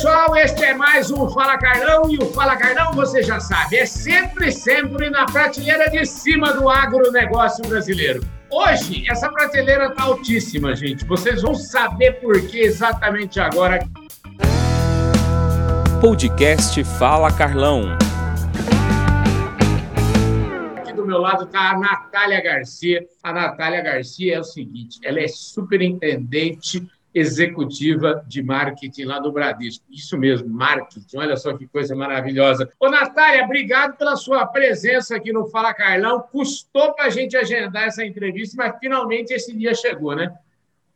pessoal, este é mais um Fala Carlão e o Fala Carlão, você já sabe, é sempre, sempre na prateleira de cima do agronegócio brasileiro. Hoje, essa prateleira está altíssima, gente. Vocês vão saber por que exatamente agora. Podcast Fala Carlão. Aqui do meu lado está a Natália Garcia. A Natália Garcia é o seguinte: ela é superintendente executiva de marketing lá do Bradesco. Isso mesmo, marketing. Olha só que coisa maravilhosa. Ô, Natália, obrigado pela sua presença aqui no Fala Carlão. Custou para a gente agendar essa entrevista, mas finalmente esse dia chegou, né?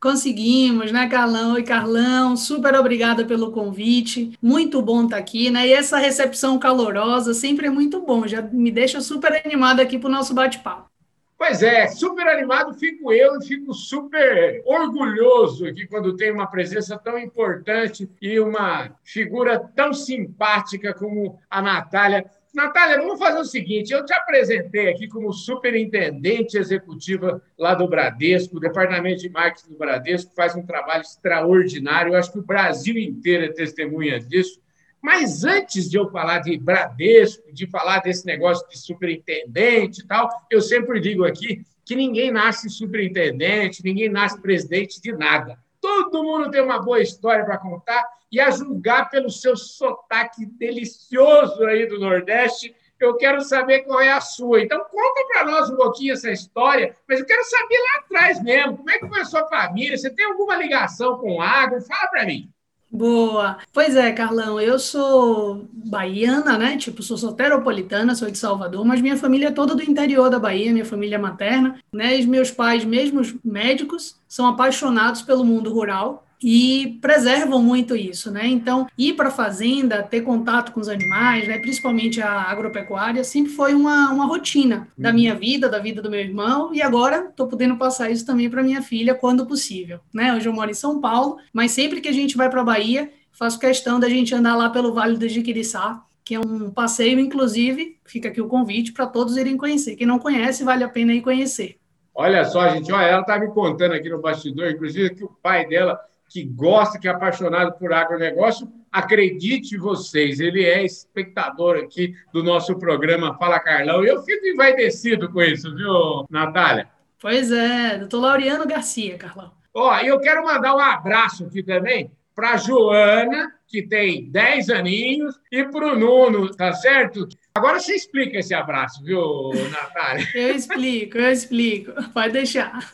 Conseguimos, né, Carlão? Oi, Carlão, super obrigada pelo convite. Muito bom estar aqui, né? E essa recepção calorosa sempre é muito bom, já me deixa super animada aqui para o nosso bate-papo. Pois é, super animado fico eu e fico super orgulhoso aqui quando tem uma presença tão importante e uma figura tão simpática como a Natália. Natália, vamos fazer o seguinte: eu te apresentei aqui como superintendente executiva lá do Bradesco, o departamento de marketing do Bradesco faz um trabalho extraordinário. Eu acho que o Brasil inteiro é testemunha disso. Mas antes de eu falar de Bradesco, de falar desse negócio de superintendente e tal, eu sempre digo aqui que ninguém nasce superintendente, ninguém nasce presidente de nada. Todo mundo tem uma boa história para contar e a julgar pelo seu sotaque delicioso aí do Nordeste, eu quero saber qual é a sua. Então, conta para nós um pouquinho essa história, mas eu quero saber lá atrás mesmo, como é que foi a sua família? Você tem alguma ligação com água? Fala para mim. Boa. Pois é, Carlão, eu sou baiana, né? Tipo, sou soteropolitana, sou de Salvador, mas minha família é toda do interior da Bahia, minha família materna, né? E meus pais, mesmo médicos, são apaixonados pelo mundo rural e preservam muito isso, né? Então, ir para a fazenda, ter contato com os animais, né? principalmente a agropecuária, sempre foi uma, uma rotina da uhum. minha vida, da vida do meu irmão, e agora estou podendo passar isso também para minha filha quando possível, né? Hoje eu moro em São Paulo, mas sempre que a gente vai para a Bahia, faço questão da gente andar lá pelo Vale do Jiquiriçá, que é um passeio, inclusive, fica aqui o convite para todos irem conhecer. Quem não conhece, vale a pena ir conhecer. Olha só, gente, olha, ela está me contando aqui no bastidor, inclusive, que o pai dela que gosta, que é apaixonado por agronegócio, acredite vocês, ele é espectador aqui do nosso programa Fala Carlão. E eu fico envaidecido com isso, viu, Natália? Pois é, doutor Laureano Garcia, Carlão. Ó, e eu quero mandar um abraço aqui também para Joana, que tem 10 aninhos, e para o Nuno, tá certo? Agora você explica esse abraço, viu, Natália? Eu explico, eu explico. Pode deixar.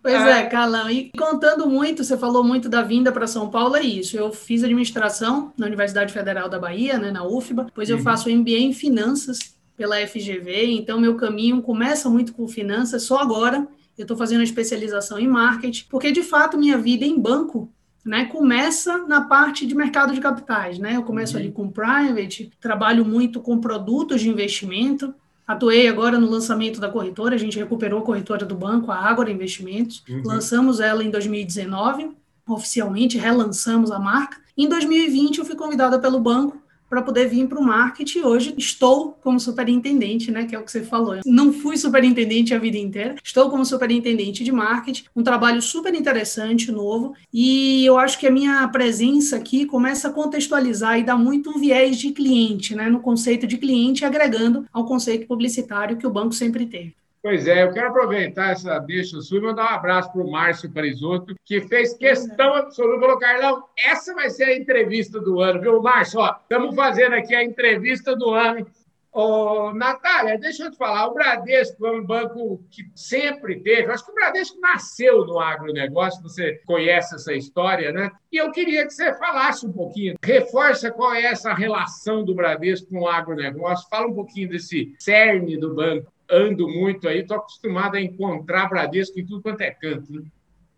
Pois é, Carlão. E contando muito, você falou muito da vinda para São Paulo, é isso. Eu fiz administração na Universidade Federal da Bahia, né, na UFBA, depois eu uhum. faço MBA em finanças pela FGV, então meu caminho começa muito com finanças, só agora eu estou fazendo a especialização em marketing, porque de fato minha vida em banco né, começa na parte de mercado de capitais, né? Eu começo uhum. ali com private, trabalho muito com produtos de investimento. Atuei agora no lançamento da corretora, a gente recuperou a corretora do banco, a Ágora Investimentos. Uhum. Lançamos ela em 2019, oficialmente relançamos a marca. Em 2020 eu fui convidada pelo banco para poder vir para o marketing. Hoje estou como superintendente, né, que é o que você falou. Não fui superintendente a vida inteira, estou como superintendente de marketing, um trabalho super interessante, novo, e eu acho que a minha presença aqui começa a contextualizar e dar muito um viés de cliente, né, no conceito de cliente, agregando ao conceito publicitário que o banco sempre teve. Pois é, eu quero aproveitar essa deixa sua e mandar um abraço para o Márcio Parisotto, que fez questão absoluta. Falou, Carlão, essa vai ser a entrevista do ano, viu, Márcio? Estamos fazendo aqui a entrevista do ano. Ô, Natália, deixa eu te falar, o Bradesco é um banco que sempre teve, acho que o Bradesco nasceu no agronegócio, você conhece essa história, né? E eu queria que você falasse um pouquinho, reforça qual é essa relação do Bradesco com o agronegócio, fala um pouquinho desse cerne do banco ando muito aí, estou acostumado a encontrar Bradesco em tudo quanto é canto. Né?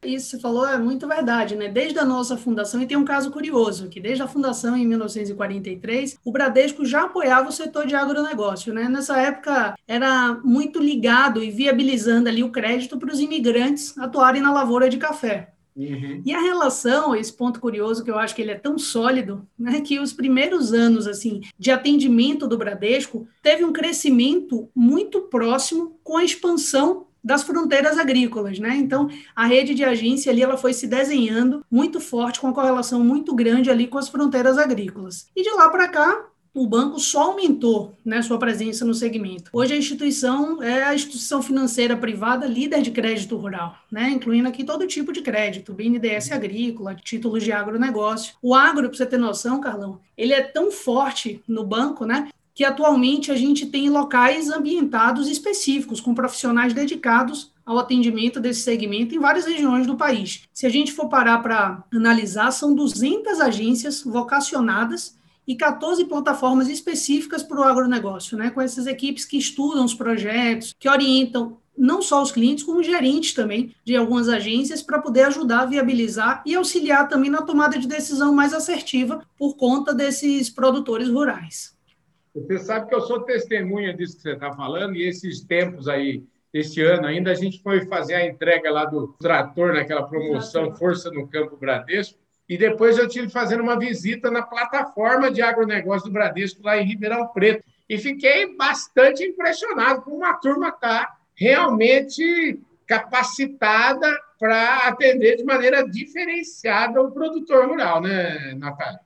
Isso você falou é muito verdade, né? Desde a nossa fundação, e tem um caso curioso, que desde a fundação em 1943, o Bradesco já apoiava o setor de agronegócio, né? Nessa época era muito ligado e viabilizando ali o crédito para os imigrantes atuarem na lavoura de café. Uhum. E a relação, esse ponto curioso que eu acho que ele é tão sólido, né, que os primeiros anos assim de atendimento do Bradesco teve um crescimento muito próximo com a expansão das fronteiras agrícolas, né? Então, a rede de agência ali ela foi se desenhando muito forte, com uma correlação muito grande ali com as fronteiras agrícolas. E de lá para cá, o banco só aumentou né, sua presença no segmento. Hoje a instituição é a instituição financeira privada líder de crédito rural, né, incluindo aqui todo tipo de crédito, BNDES agrícola, títulos de agronegócio. O agro, para você ter noção, Carlão, ele é tão forte no banco, né, que atualmente a gente tem locais ambientados específicos, com profissionais dedicados ao atendimento desse segmento em várias regiões do país. Se a gente for parar para analisar, são 200 agências vocacionadas e 14 plataformas específicas para o agronegócio, né, com essas equipes que estudam os projetos, que orientam não só os clientes, como gerentes também de algumas agências, para poder ajudar a viabilizar e auxiliar também na tomada de decisão mais assertiva por conta desses produtores rurais. Você sabe que eu sou testemunha disso que você está falando, e esses tempos aí, este ano ainda, a gente foi fazer a entrega lá do trator, naquela promoção Força no Campo Bradesco, e depois eu tive fazendo uma visita na plataforma de agronegócio do Bradesco lá em Ribeirão Preto. E fiquei bastante impressionado como a turma está realmente capacitada para atender de maneira diferenciada o produtor rural, né, Natália?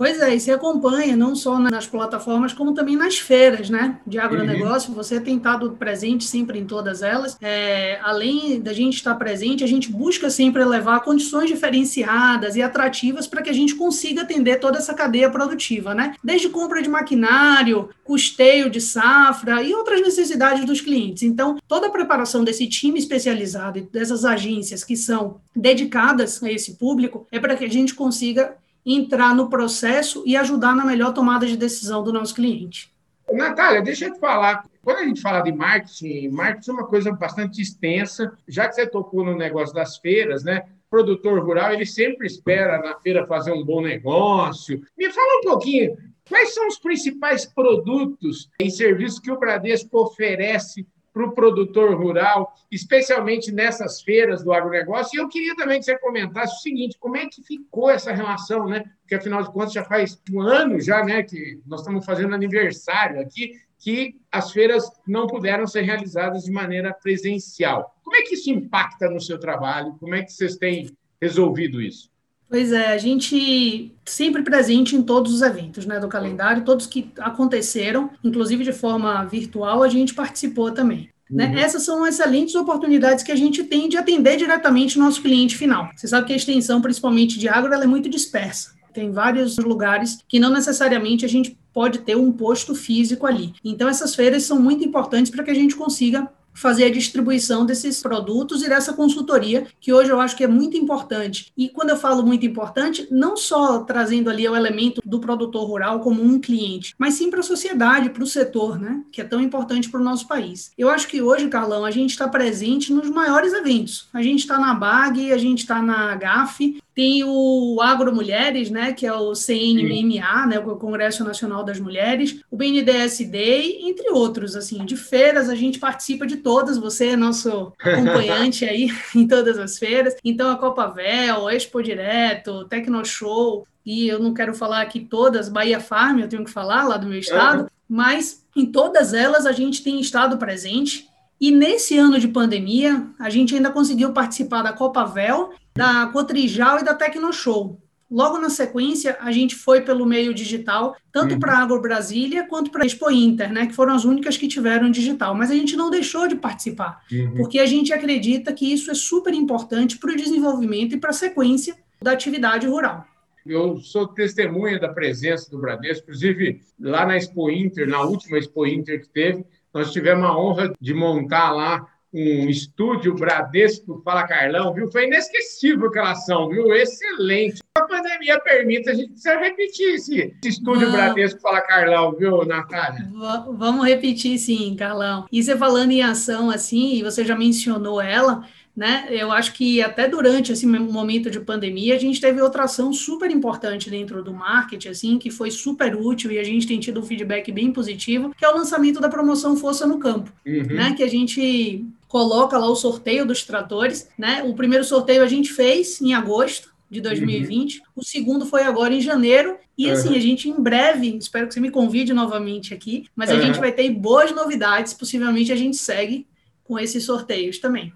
Pois é, e você acompanha não só nas plataformas, como também nas feiras né, de agronegócio. Uhum. Você tem estado presente sempre em todas elas. É, além da gente estar presente, a gente busca sempre levar condições diferenciadas e atrativas para que a gente consiga atender toda essa cadeia produtiva, né? Desde compra de maquinário, custeio de safra e outras necessidades dos clientes. Então, toda a preparação desse time especializado e dessas agências que são dedicadas a esse público é para que a gente consiga entrar no processo e ajudar na melhor tomada de decisão do nosso cliente. Natália, deixa eu te falar. Quando a gente fala de marketing, marketing é uma coisa bastante extensa. Já que você tocou no negócio das feiras, né? O produtor rural, ele sempre espera na feira fazer um bom negócio. Me fala um pouquinho, quais são os principais produtos e serviços que o Bradesco oferece para o produtor rural, especialmente nessas feiras do agronegócio. E eu queria também que você comentasse o seguinte: como é que ficou essa relação, né? Porque afinal de contas já faz um ano já, né, que nós estamos fazendo aniversário aqui, que as feiras não puderam ser realizadas de maneira presencial. Como é que isso impacta no seu trabalho? Como é que vocês têm resolvido isso? Pois é, a gente sempre presente em todos os eventos né, do calendário, todos que aconteceram, inclusive de forma virtual, a gente participou também. Né? Uhum. Essas são excelentes oportunidades que a gente tem de atender diretamente o nosso cliente final. Você sabe que a extensão, principalmente de agro, é muito dispersa. Tem vários lugares que não necessariamente a gente pode ter um posto físico ali. Então, essas feiras são muito importantes para que a gente consiga fazer a distribuição desses produtos e dessa consultoria, que hoje eu acho que é muito importante. E quando eu falo muito importante, não só trazendo ali o elemento do produtor rural como um cliente, mas sim para a sociedade, para o setor, né? Que é tão importante para o nosso país. Eu acho que hoje, Carlão, a gente está presente nos maiores eventos. A gente está na BAG, a gente está na GAF, tem o Agro Mulheres, né, que é o CNMA, né, o Congresso Nacional das Mulheres, o BNDSD, entre outros, assim, de feiras a gente participa de todas, você é nosso acompanhante aí em todas as feiras. Então a Copa Vel, Expo Direto, Tecno Show, e eu não quero falar aqui todas, Bahia Farm, eu tenho que falar lá do meu estado, uhum. mas em todas elas a gente tem estado presente. E nesse ano de pandemia, a gente ainda conseguiu participar da Copa Vel da Cotrijal e da Tecnoshow. Logo na sequência, a gente foi pelo meio digital, tanto uhum. para a Agro Brasília quanto para a Expo Inter, né, que foram as únicas que tiveram digital. Mas a gente não deixou de participar, uhum. porque a gente acredita que isso é super importante para o desenvolvimento e para a sequência da atividade rural. Eu sou testemunha da presença do Bradesco, inclusive lá na Expo Inter, na última Expo Inter que teve, nós tivemos a honra de montar lá um estúdio Bradesco Fala Carlão, viu? Foi inesquecível aquela ação, viu? Excelente. A pandemia permite, a gente precisa repetir esse, estúdio Vamos. Bradesco Fala Carlão, viu, Natália? V vamos repetir, sim, Carlão. E você falando em ação, assim, e você já mencionou ela, né? Eu acho que até durante esse momento de pandemia a gente teve outra ação super importante dentro do marketing, assim, que foi super útil e a gente tem tido um feedback bem positivo, que é o lançamento da promoção Força no Campo, uhum. né? Que a gente coloca lá o sorteio dos tratores, né? O primeiro sorteio a gente fez em agosto de 2020, uhum. o segundo foi agora em janeiro, e assim, uhum. a gente em breve, espero que você me convide novamente aqui, mas a uhum. gente vai ter boas novidades, possivelmente a gente segue com esses sorteios também.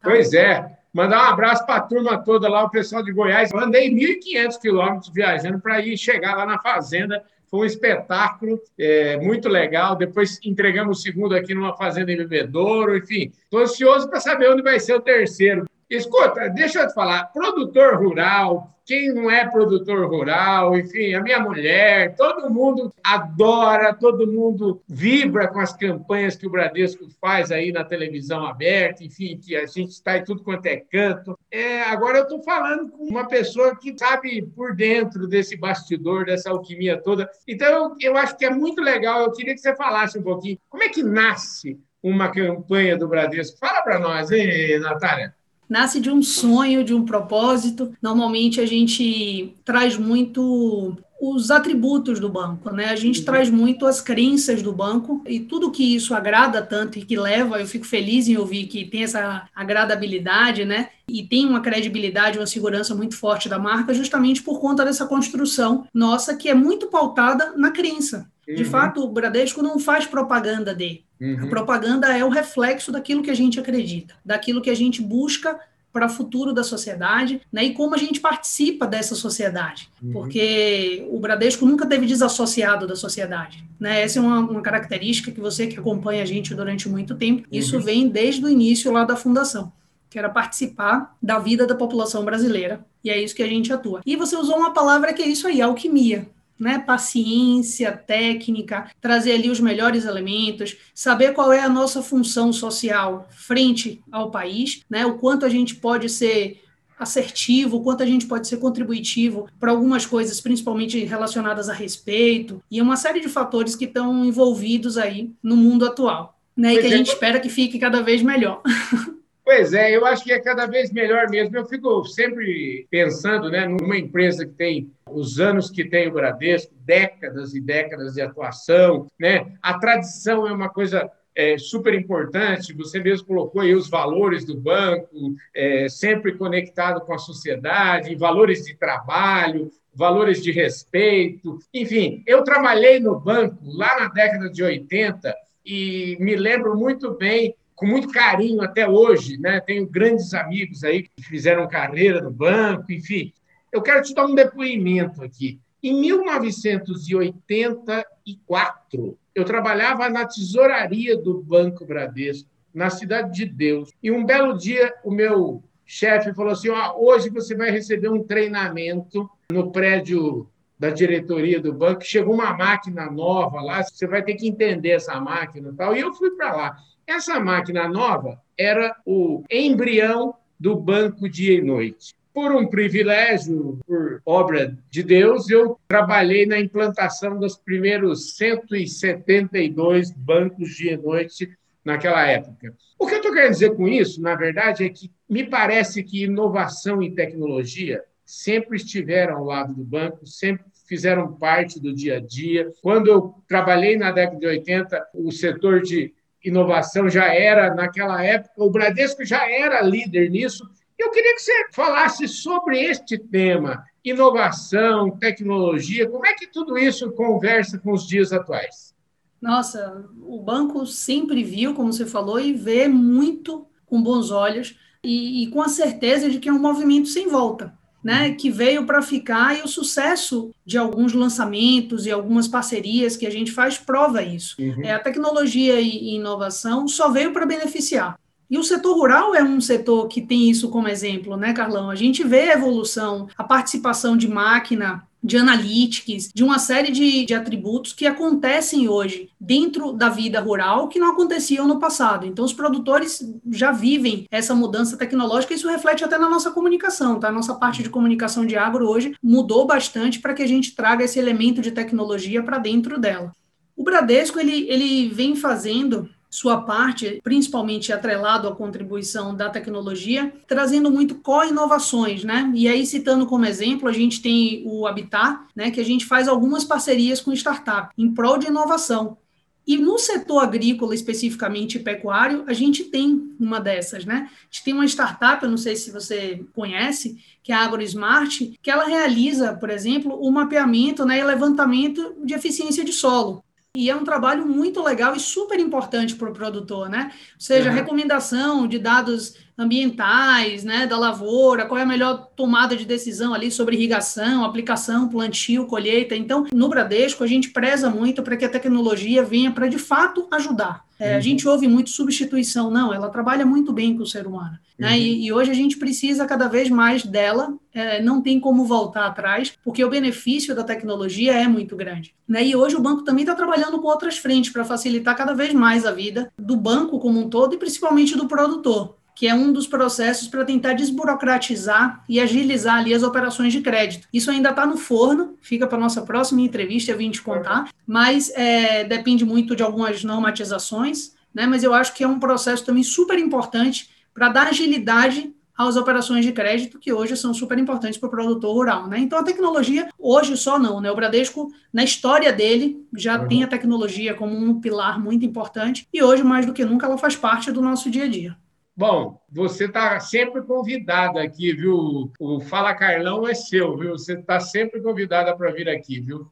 Tá? Pois é. Mandar um abraço para a turma toda lá, o pessoal de Goiás. Eu andei 1.500 quilômetros viajando para ir chegar lá na fazenda. Foi um espetáculo é, muito legal. Depois entregamos o segundo aqui numa fazenda em Bebedouro. Enfim, estou ansioso para saber onde vai ser o terceiro. Escuta, deixa eu te falar, produtor rural, quem não é produtor rural, enfim, a minha mulher, todo mundo adora, todo mundo vibra com as campanhas que o Bradesco faz aí na televisão aberta, enfim, que a gente está em tudo quanto é canto. É, agora eu estou falando com uma pessoa que sabe por dentro desse bastidor, dessa alquimia toda. Então, eu, eu acho que é muito legal, eu queria que você falasse um pouquinho, como é que nasce uma campanha do Bradesco? Fala para nós, hein, Natália? Nasce de um sonho, de um propósito. Normalmente a gente traz muito os atributos do banco, né? A gente uhum. traz muito as crenças do banco e tudo que isso agrada tanto e que leva, eu fico feliz em ouvir que tem essa agradabilidade, né? E tem uma credibilidade, uma segurança muito forte da marca, justamente por conta dessa construção nossa que é muito pautada na crença. De uhum. fato, o Bradesco não faz propaganda de. Uhum. A propaganda é o reflexo daquilo que a gente acredita, daquilo que a gente busca para o futuro da sociedade, né? E como a gente participa dessa sociedade, uhum. porque o Bradesco nunca teve desassociado da sociedade, né? Essa é uma, uma, característica que você que acompanha a gente durante muito tempo, isso uhum. vem desde o início lá da fundação, que era participar da vida da população brasileira, e é isso que a gente atua. E você usou uma palavra que é isso aí, alquimia né, paciência, técnica, trazer ali os melhores elementos, saber qual é a nossa função social frente ao país, né, o quanto a gente pode ser assertivo, o quanto a gente pode ser contributivo para algumas coisas, principalmente relacionadas a respeito, e uma série de fatores que estão envolvidos aí no mundo atual, né, e que a gente espera que fique cada vez melhor. Pois é, eu acho que é cada vez melhor mesmo. Eu fico sempre pensando né, numa empresa que tem os anos que tem o Bradesco, décadas e décadas de atuação. Né? A tradição é uma coisa é, super importante. Você mesmo colocou aí os valores do banco, é, sempre conectado com a sociedade, valores de trabalho, valores de respeito. Enfim, eu trabalhei no banco lá na década de 80 e me lembro muito bem com muito carinho até hoje, né? Tenho grandes amigos aí que fizeram carreira no banco, enfim. Eu quero te dar um depoimento aqui. Em 1984, eu trabalhava na tesouraria do Banco Bradesco, na Cidade de Deus. E um belo dia, o meu chefe falou assim: oh, hoje você vai receber um treinamento no prédio da diretoria do banco. Chegou uma máquina nova lá, você vai ter que entender essa máquina e tal. E eu fui para lá. Essa máquina nova era o embrião do banco dia e noite. Por um privilégio, por obra de Deus, eu trabalhei na implantação dos primeiros 172 bancos dia e noite naquela época. O que eu estou querendo dizer com isso, na verdade, é que me parece que inovação e tecnologia sempre estiveram ao lado do banco, sempre fizeram parte do dia a dia. Quando eu trabalhei na década de 80, o setor de inovação já era, naquela época, o Bradesco já era líder nisso. Eu queria que você falasse sobre este tema, inovação, tecnologia, como é que tudo isso conversa com os dias atuais? Nossa, o banco sempre viu, como você falou, e vê muito com bons olhos e, e com a certeza de que é um movimento sem volta né, que veio para ficar e o sucesso de alguns lançamentos e algumas parcerias que a gente faz prova isso. Uhum. É, a tecnologia e inovação só veio para beneficiar. E o setor rural é um setor que tem isso como exemplo, né, Carlão? A gente vê a evolução, a participação de máquina de analytics, de uma série de, de, atributos que acontecem hoje dentro da vida rural que não aconteciam no passado. Então, os produtores já vivem essa mudança tecnológica, e isso reflete até na nossa comunicação, tá? Nossa parte de comunicação de agro hoje mudou bastante para que a gente traga esse elemento de tecnologia para dentro dela. O Bradesco, ele, ele vem fazendo sua parte, principalmente atrelado à contribuição da tecnologia, trazendo muito co-inovações, né? E aí, citando como exemplo, a gente tem o Habitat, né, que a gente faz algumas parcerias com startup em prol de inovação. E no setor agrícola, especificamente pecuário, a gente tem uma dessas, né? A gente tem uma startup, eu não sei se você conhece, que é a AgroSmart, que ela realiza, por exemplo, o mapeamento né, e levantamento de eficiência de solo. E é um trabalho muito legal e super importante para o produtor, né? Ou seja, uhum. recomendação de dados ambientais, né, da lavoura, qual é a melhor tomada de decisão ali sobre irrigação, aplicação, plantio, colheita. Então, no Bradesco, a gente preza muito para que a tecnologia venha para de fato ajudar. É, uhum. A gente ouve muito substituição, não, ela trabalha muito bem com o ser humano. Né? Uhum. E, e, hoje a gente precisa cada vez mais dela, é, não tem como voltar atrás, porque o benefício da tecnologia é muito grande. Né? E hoje o banco também está trabalhando com outras frentes para facilitar cada vez mais a vida do banco como um todo e principalmente do produtor que é um dos processos para tentar desburocratizar e agilizar ali as operações de crédito. Isso ainda está no forno, fica para nossa próxima entrevista, eu vim te contar, mas é, depende muito de algumas normatizações, né? Mas eu acho que é um processo também super importante para dar agilidade às operações de crédito que hoje são super importantes para o produtor rural, né? Então a tecnologia hoje só não, né? O Bradesco na história dele já uhum. tem a tecnologia como um pilar muito importante e hoje mais do que nunca ela faz parte do nosso dia a dia. Bom, você está sempre convidada aqui, viu? O Fala Carlão é seu, viu? Você está sempre convidada para vir aqui, viu?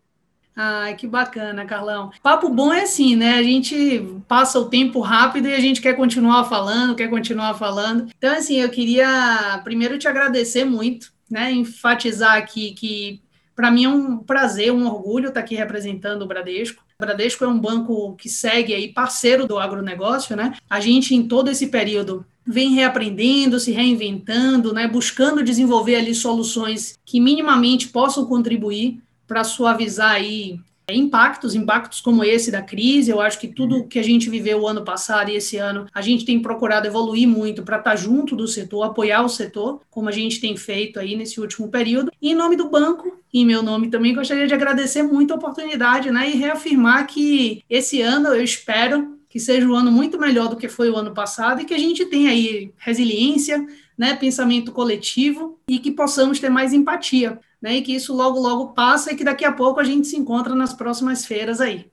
Ai, que bacana, Carlão. Papo bom é assim, né? A gente passa o tempo rápido e a gente quer continuar falando, quer continuar falando. Então, assim, eu queria primeiro te agradecer muito, né? Enfatizar aqui que para mim é um prazer, um orgulho estar tá aqui representando o Bradesco. O Bradesco é um banco que segue aí parceiro do agronegócio, né? A gente, em todo esse período, vem reaprendendo, se reinventando, né, buscando desenvolver ali soluções que minimamente possam contribuir para suavizar aí impactos, impactos como esse da crise. Eu acho que tudo que a gente viveu o ano passado e esse ano, a gente tem procurado evoluir muito para estar tá junto do setor, apoiar o setor, como a gente tem feito aí nesse último período. E em nome do banco, e em meu nome também, gostaria de agradecer muito a oportunidade, né, e reafirmar que esse ano eu espero que seja um ano muito melhor do que foi o ano passado e que a gente tenha aí resiliência, né, pensamento coletivo e que possamos ter mais empatia, né, e que isso logo logo passa e que daqui a pouco a gente se encontra nas próximas feiras aí.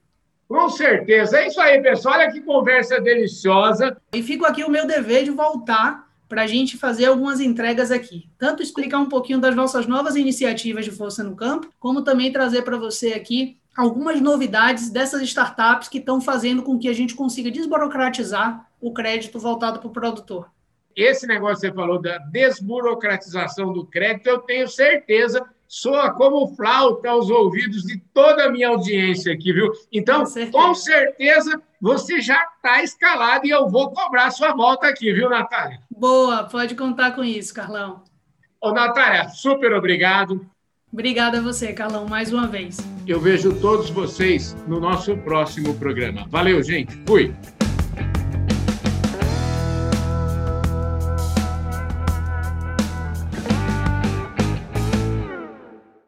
Com certeza. É isso aí, pessoal. Olha que conversa deliciosa. E fico aqui o meu dever de voltar para a gente fazer algumas entregas aqui. Tanto explicar um pouquinho das nossas novas iniciativas de Força no Campo, como também trazer para você aqui algumas novidades dessas startups que estão fazendo com que a gente consiga desburocratizar o crédito voltado para o produtor. Esse negócio que você falou da desburocratização do crédito, eu tenho certeza soa como flauta aos ouvidos de toda a minha audiência aqui, viu? Então, com certeza, com certeza você já está escalado e eu vou cobrar sua volta aqui, viu, Natália? Boa, pode contar com isso, Carlão. Ô, Natália, super obrigado. Obrigada a você, Carlão, mais uma vez. Eu vejo todos vocês no nosso próximo programa. Valeu, gente. Fui.